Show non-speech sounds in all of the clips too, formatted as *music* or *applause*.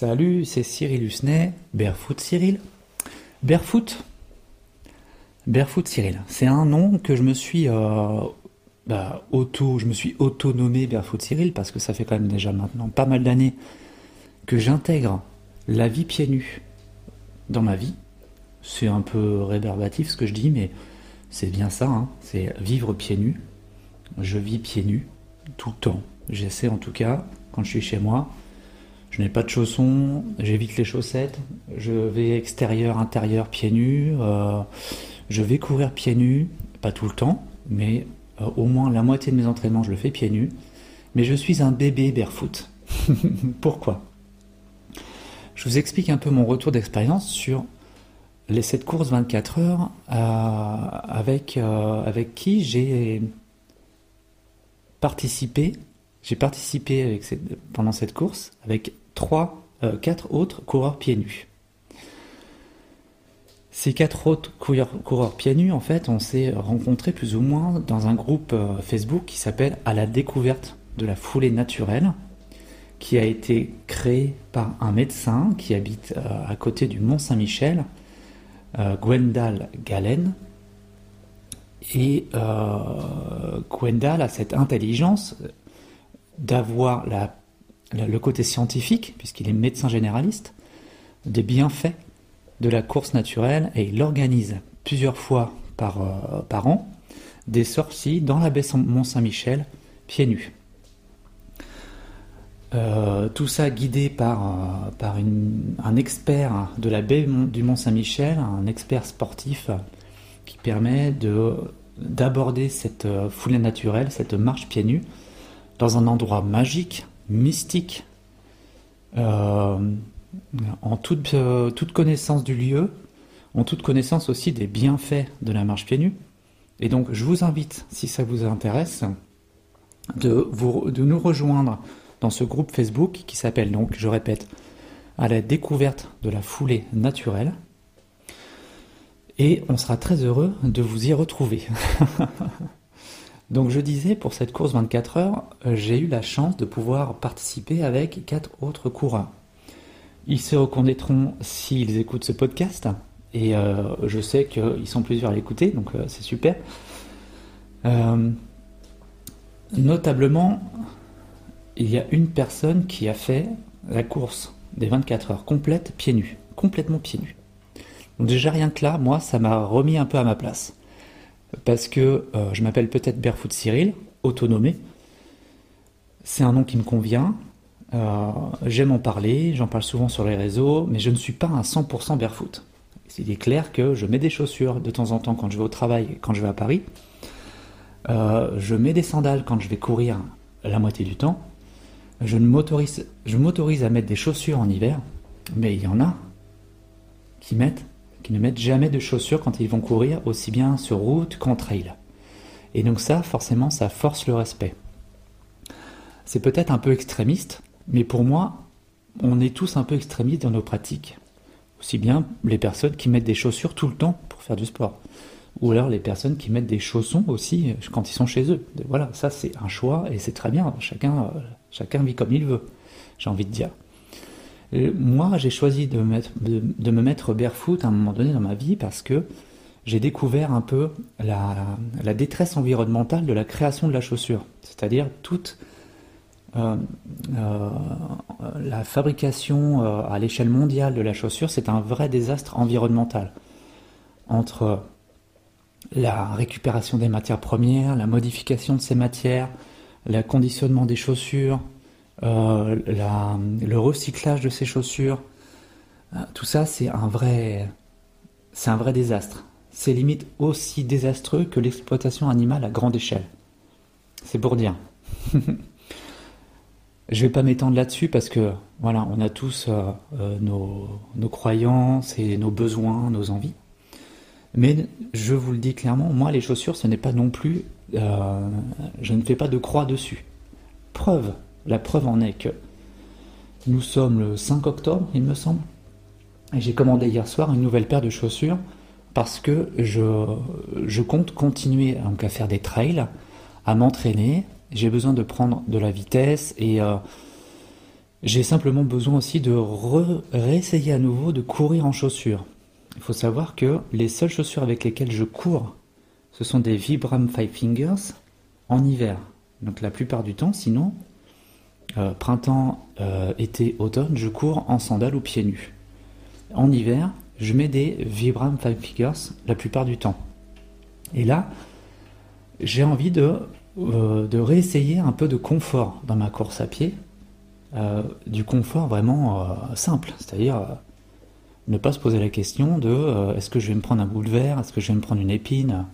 Salut, c'est Cyril Husnet, Barefoot Cyril. Barefoot Barefoot Cyril, c'est un nom que je me suis euh, bah, auto, je me suis auto-nommé Barefoot Cyril parce que ça fait quand même déjà maintenant pas mal d'années que j'intègre la vie pieds nus dans ma vie. C'est un peu réverbatif ce que je dis, mais c'est bien ça, hein. c'est vivre pieds nus. Je vis pieds nus tout le temps. J'essaie en tout cas, quand je suis chez moi, je n'ai pas de chaussons, j'évite les chaussettes, je vais extérieur, intérieur, pieds nus, euh, je vais courir pieds nus, pas tout le temps, mais euh, au moins la moitié de mes entraînements je le fais pieds nus, mais je suis un bébé barefoot. *laughs* Pourquoi? Je vous explique un peu mon retour d'expérience sur les, cette course 24 heures euh, avec, avec qui j'ai participé j'ai participé pendant cette course avec trois, euh, quatre autres coureurs pieds nus. Ces quatre autres coureurs, pieds nus, en fait, on s'est rencontrés plus ou moins dans un groupe euh, Facebook qui s'appelle À la découverte de la foulée naturelle, qui a été créé par un médecin qui habite euh, à côté du Mont Saint-Michel, Gwendal Galen. Et Gwendal a cette intelligence d'avoir le côté scientifique, puisqu'il est médecin généraliste, des bienfaits de la course naturelle et il organise plusieurs fois par, euh, an des sorties dans la baie Mont-Saint-Michel pieds nus. Euh, tout ça guidé par, euh, par un expert de la baie du Mont-Saint-Michel, un expert sportif qui permet d'aborder cette foulée naturelle, cette marche pieds nus, dans un endroit magique, mystique, euh, en toute, euh, toute, connaissance du lieu, en toute connaissance aussi des bienfaits de la marche pieds nus. Et donc, je vous invite, si ça vous intéresse, de nous rejoindre dans ce groupe Facebook qui s'appelle donc, je répète, à la découverte de la foulée naturelle. Et on sera très heureux de vous y retrouver. *laughs* Donc je disais, pour cette course 24 heures, euh, j'ai eu la chance de pouvoir participer avec quatre autres coureurs. Ils se reconnaîtront s'ils écoutent ce podcast, et euh, je sais qu'ils sont plusieurs à l'écouter, donc euh, c'est super. notablement, il y a une personne qui a fait la course des 24 heures complète pieds nus, complètement pieds nus. Donc déjà rien que là, moi, ça m'a remis un peu à ma place parce que euh, je m'appelle peut-être Barefoot Cyril, autonomé. C'est un nom qui me convient. Euh, j'aime en parler, j'en parle souvent sur les réseaux, mais je ne suis pas un 100% barefoot. Il est clair que je mets des chaussures de temps en temps quand je vais au travail, quand je vais à Paris. Euh, je mets des sandales quand je vais courir la moitié du temps. Je m'autorise à mettre des chaussures en hiver, mais il y en a qui mettent qui ne mettent jamais de chaussures quand ils vont courir, aussi bien sur route qu'en trail. Et donc ça, forcément, ça force le respect. C'est peut-être un peu extrémiste, mais pour moi, on est tous un peu extrémistes dans nos pratiques. Aussi bien les personnes qui mettent des chaussures tout le temps pour faire du sport. Ou alors les personnes qui mettent des chaussons aussi quand ils sont chez eux. Voilà, ça c'est un choix et c'est très bien. Chacun, euh, chacun vit comme il veut, j'ai envie de dire moi, j'ai choisi de me, mettre, barefoot à un moment donné dans ma vie parce que j'ai découvert un peu la, détresse environnementale de la création de la chaussure, c'est-à-dire toute euh, euh, la fabrication euh, à l'échelle mondiale de la chaussure, c'est un vrai désastre environnemental. Entre la récupération des matières premières, la modification de ces matières, le conditionnement des chaussures, euh, le recyclage de ces chaussures, euh, tout ça c'est un vrai, c'est un vrai désastre. C'est limite aussi désastreux que l'exploitation animale à grande échelle. C'est pour dire. *laughs* Je vais pas m'étendre là-dessus parce que voilà, on a tous euh, nos, nos, croyances et nos besoins, nos envies. Mais je vous le dis clairement, moi les chaussures, ce n'est pas non plus, je ne fais pas de croix dessus. Preuve, la preuve en est que nous sommes le 5 octobre, il me semble, et j'ai commandé hier soir une nouvelle paire de chaussures parce que je, compte continuer donc, à faire des trails, à m'entraîner. J'ai besoin de prendre de la vitesse et, euh, J'ai simplement besoin aussi de réessayer à nouveau de courir en chaussures. Il faut savoir que les seules chaussures avec lesquelles je cours, ce sont des Vibram Five Fingers en hiver. Donc la plupart du temps, sinon, euh, printemps, euh, été, automne, je cours en sandales ou pieds nus. En hiver, je mets des Vibram Five Fingers la plupart du temps. Et là, j'ai envie de, euh, réessayer un peu de confort dans ma course à pied. du confort vraiment simple, c'est-à-dire ne pas se poser la question de est-ce que je vais me prendre un bout de est-ce que je vais me prendre une épine?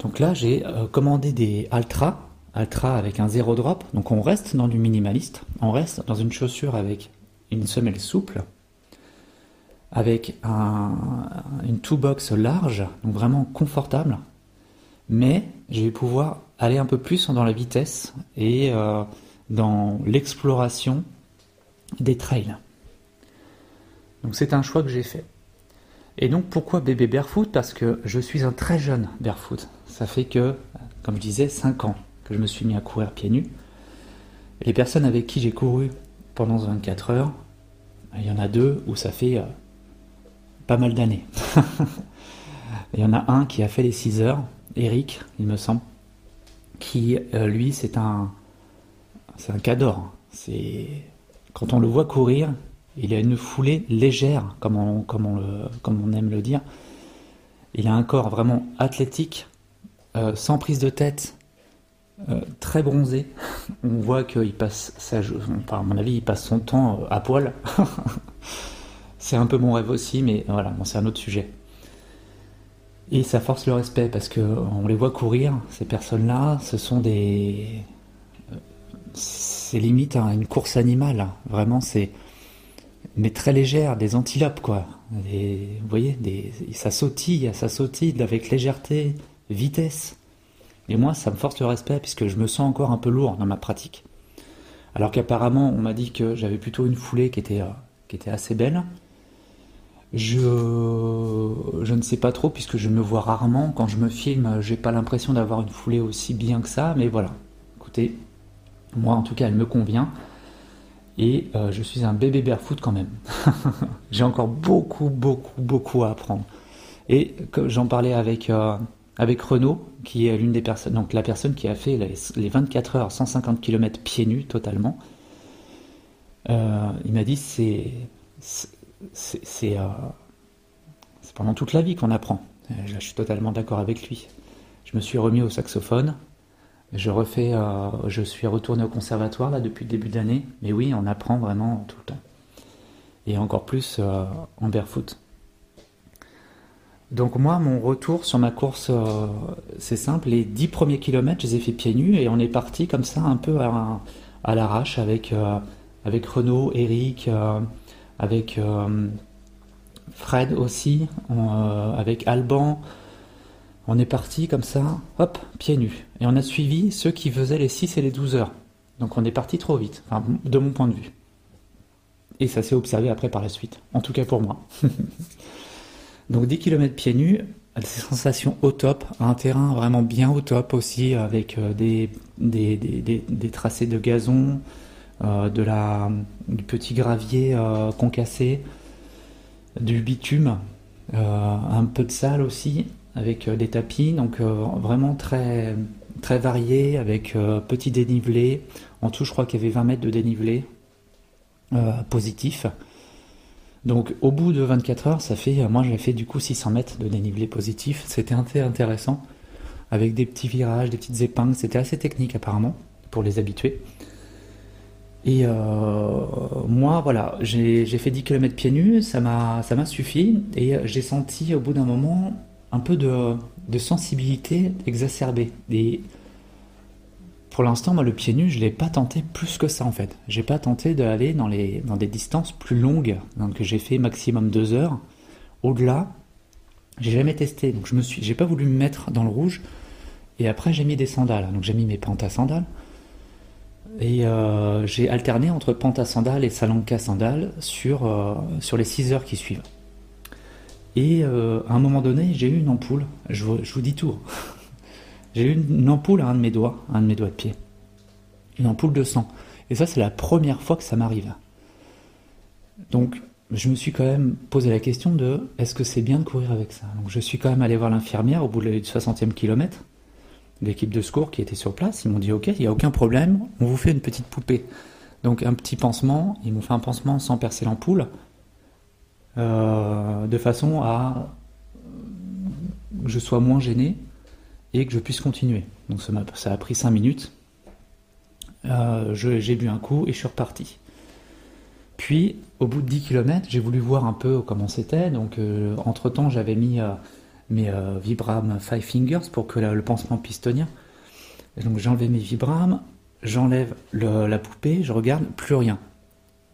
Donc là, j'ai commandé des Altra, Altra avec un zéro drop. Donc on reste dans du minimaliste, on reste dans une chaussure avec une semelle souple, avec un, une two-box large, donc vraiment confortable. Mais je vais pouvoir aller un peu plus dans la vitesse et euh, dans l'exploration des trails. Donc c'est un choix que j'ai fait. Et donc pourquoi bébé barefoot? Parce que je suis un très jeune barefoot. Ça fait que, comme je disais, 5 ans que je me suis mis à courir pieds nus. Les personnes avec qui j'ai couru pendant 24 heures, il y en a deux où ça fait euh, pas mal d'années. *laughs* il y en a un qui a fait les 6 heures, Eric, il me semble, qui, euh, lui, c'est un, c'est un cador. C'est quand on le voit courir, il a une foulée légère, comme on, comme on, comme on aime le dire. Il a un corps vraiment athlétique, euh, sans prise de tête, euh, très bronzé. On voit qu'il passe sa, à mon avis, il passe son temps euh, à poil. *laughs* c'est un peu mon rêve aussi, mais voilà, c'est un autre sujet. Et ça force le respect parce que on les voit courir. Ces personnes-là, ce sont des, euh, c'est limite à une course animale. Vraiment, c'est mais très légère, des antilopes quoi. vous voyez, ça sautille, ça sautille avec légèreté, vitesse. Et moi, ça me force le respect puisque je me sens encore un peu lourd dans ma pratique. Alors qu'apparemment, on m'a dit que j'avais plutôt une foulée qui était, euh, qui était assez belle. Je, je ne sais pas trop puisque je me vois rarement. Quand je me filme, j'ai pas l'impression d'avoir une foulée aussi bien que ça. Mais voilà. Écoutez, moi en tout cas, elle me convient. Et euh, je suis un bébé barefoot quand même. *laughs* j'ai encore beaucoup, beaucoup, beaucoup à apprendre. Et j'en parlais avec, euh, avec Renaud, qui est l'une des personnes, donc la personne qui a fait les, 24 heures, 150 km pieds nus totalement. Euh, il m'a dit c'est c'est euh, pendant toute la vie qu'on apprend. je suis totalement d'accord avec lui. Je me suis remis au saxophone. Je refais, euh, je suis retourné au conservatoire là depuis le début d'année. Mais oui, on apprend vraiment tout le temps. Et encore plus en barefoot. Donc moi, mon retour sur ma course, euh, c'est simple. Les 10 premiers kilomètres, je les ai fait pieds nus et on est parti comme ça un peu à, l'arrache avec, euh, avec Renaud, Eric, euh, avec Fred aussi, avec Alban. On est parti comme ça, hop, pieds nus. Et on a suivi ceux qui faisaient les 6 et les 12 heures. Donc on est parti trop vite, de mon point de vue. Et ça s'est observé après par la suite, en tout cas pour moi. *laughs* Donc 10 km pieds nus, des sensations au top, un terrain vraiment bien au top aussi, avec euh, des, tracés de gazon, euh, du petit gravier euh, concassé, du bitume, un peu de salle aussi, avec des tapis, donc vraiment très, très varié, avec petit dénivelé. En tout, je crois qu'il y avait 20 mètres de dénivelé positif. Donc au bout de 24 heures, ça fait, moi j'ai fait du coup 600 mètres de dénivelé positif. C'était intéressant, avec des petits virages, des petites épingles. C'était assez technique apparemment pour les habitués. Et euh, moi, voilà, j'ai fait 10 km pieds nus, ça m'a suffi. Et j'ai senti au bout d'un moment un peu de, sensibilité exacerbée. Pour l'instant, moi, le pied nu, je l'ai pas tenté plus que ça en fait. J'ai pas tenté d'aller dans, les, dans des distances plus longues. Donc j'ai fait maximum deux heures. Au-delà, j'ai jamais testé. Donc je me suis, j'ai pas voulu me mettre dans le rouge. Et après, j'ai mis des sandales. Donc j'ai mis mes pentes à sandales. Et euh, j'ai alterné entre pente à sandales et salanka sandales sur, euh, sur les 6 heures qui suivent. Et euh, à un moment donné, j'ai eu une ampoule. Je vous dis tout. J'ai eu une ampoule à un de mes doigts, un de mes doigts de pied. Une ampoule de sang. Et ça, c'est la première fois que ça m'arrive. Donc, je me suis quand même posé la question de est-ce que c'est bien de courir avec ça? Donc, je suis quand même allé voir l'infirmière au bout du 60e kilomètre, l'équipe de secours qui était sur place. Ils m'ont dit Ok, il n'y a aucun problème, on vous fait une petite poupée. Donc, un petit pansement, ils m'ont fait un pansement sans percer l'ampoule, euh, de façon à que je sois moins gêné et que je puisse continuer. Donc, ça, a, pris 5 minutes. Euh, j'ai bu un coup et je suis reparti. Puis, au bout de 10 km, j'ai voulu voir un peu comment c'était. Donc, euh, entre-temps, j'avais mis euh, mes Vibram Five Fingers pour que le pansement puisse tenir. donc, j'ai enlevé mes Vibram, j'enlève la poupée, je regarde, plus rien.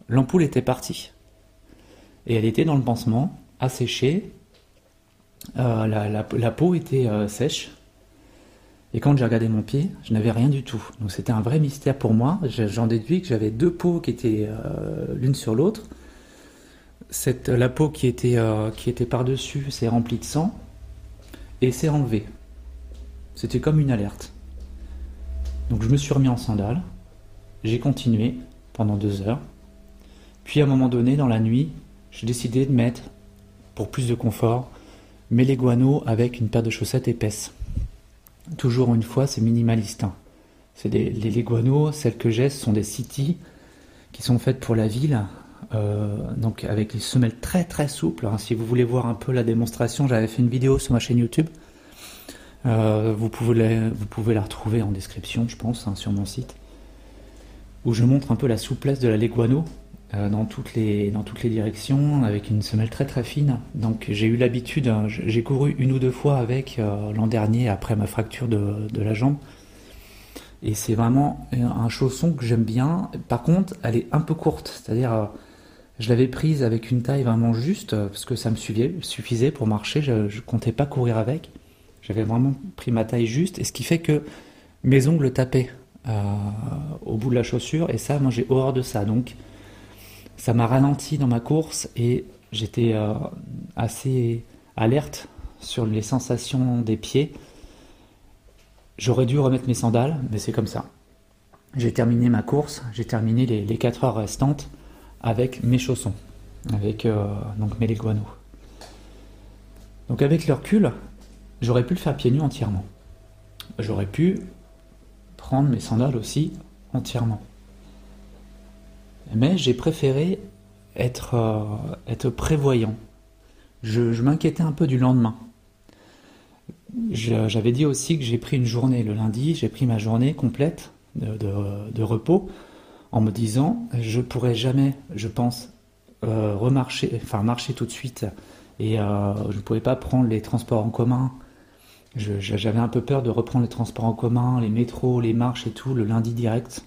L'ampoule était partie. Et elle était dans le pansement, asséchée. La, la, peau était sèche. Et quand j'ai regardé mon pied, je n'avais rien du tout. Donc c'était un vrai mystère pour moi. J'en déduis que j'avais deux peaux qui étaient euh, l'une sur l'autre. La peau qui était, euh, qui était par-dessus s'est remplie de sang et s'est enlevée. C'était comme une alerte. Donc je me suis remis en sandales. J'ai continué pendant deux heures. Puis à un moment donné, dans la nuit, j'ai décidé de mettre, pour plus de confort, mes leguanos avec une paire de chaussettes épaisses. Toujours une fois, c'est minimaliste. Hein. C'est les Leguano, celles que j'ai, sont des City qui sont faites pour la ville, euh, donc avec les semelles très très souples. Hein. Si vous voulez voir un peu la démonstration, j'avais fait une vidéo sur ma chaîne YouTube. Euh, vous, pouvez vous pouvez la retrouver en description, je pense, hein, sur mon site, où je montre un peu la souplesse de la Leguano. Euh, dans, toutes les, dans toutes les directions, avec une semelle très très fine. Donc j'ai eu l'habitude, hein, j'ai couru une ou deux fois avec euh, l'an dernier après ma fracture de, de la jambe. Et c'est vraiment un chausson que j'aime bien. Par contre, elle est un peu courte, c'est-à-dire euh, je l'avais prise avec une taille vraiment juste parce que ça me suffisait pour marcher. Je, ne comptais pas courir avec. J'avais vraiment pris ma taille juste, et ce qui fait que mes ongles tapaient au bout de la chaussure. Et ça, moi, j'ai horreur de ça. Donc, ça m'a ralenti dans ma course et j'étais euh, assez alerte sur les sensations des pieds. J'aurais dû remettre mes sandales, mais c'est comme ça. J'ai terminé ma course, j'ai terminé les, 4 heures restantes avec mes chaussons, avec euh, donc mes leguanos. Donc avec le recul, j'aurais pu le faire pieds nus entièrement. J'aurais pu prendre mes sandales aussi entièrement. Mais j'ai préféré être, euh, prévoyant. Je, m'inquiétais un peu du lendemain. J'avais dit aussi que j'ai pris une journée le lundi, j'ai pris ma journée complète de, repos en me disant je pourrais jamais, je pense, euh, remarcher, enfin marcher tout de suite et euh, je ne pouvais pas prendre les transports en commun. J'avais un peu peur de reprendre les transports en commun, les métros, les marches et tout le lundi direct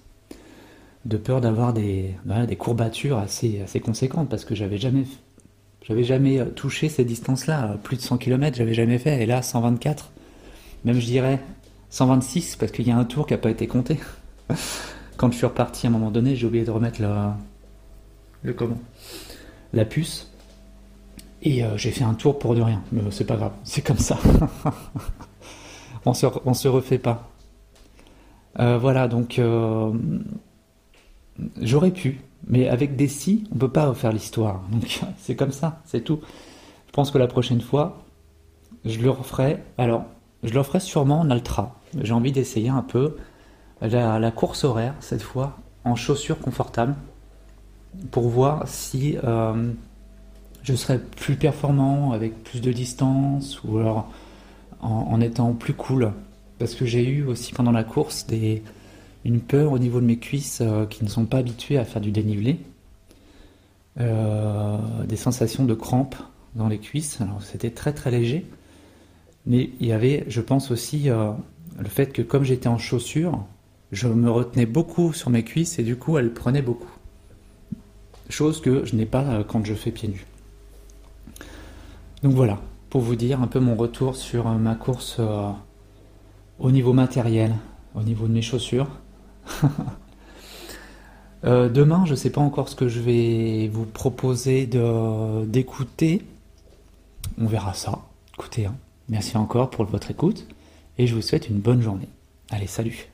de peur d'avoir des, des courbatures assez, assez conséquentes parce que j'avais jamais, j'avais jamais touché ces distances-là. Plus de 100 km, j'avais jamais fait. Et là, 124, même je dirais 126 parce qu'il y a un tour qui n'a pas été compté. *laughs* Quand je suis reparti à un moment donné, j'ai oublié de remettre la, le comment? La puce. Et euh, j'ai fait un tour pour de rien. Mais c'est pas grave, *laughs* c'est comme ça. *laughs* on, se, on se refait pas. Euh, voilà, donc euh, J'aurais pu, mais avec des si, on peut pas refaire l'histoire. Donc *laughs* c'est comme ça, c'est tout. Je pense que la prochaine fois, je le referai. Alors, je le referai sûrement en ultra. J'ai envie d'essayer un peu la, course horaire cette fois en chaussures confortables pour voir si euh, je serais plus performant avec plus de distance ou alors en étant plus cool. Parce que j'ai eu aussi pendant la course des, une peur au niveau de mes cuisses euh, qui ne sont pas habituées à faire du dénivelé, euh, des sensations de crampes dans les cuisses. C'était très très léger, mais il y avait, je pense aussi, euh, le fait que comme j'étais en chaussures, je me retenais beaucoup sur mes cuisses et du coup elles prenaient beaucoup. Chose que je n'ai pas quand je fais pieds nus. Donc voilà, pour vous dire un peu mon retour sur ma course au niveau matériel, au niveau de mes chaussures. *laughs* Euh, demain, je ne sais pas encore ce que je vais vous proposer d'écouter. On verra ça. Écoutez, hein. merci encore pour votre écoute et je vous souhaite une bonne journée. Allez, salut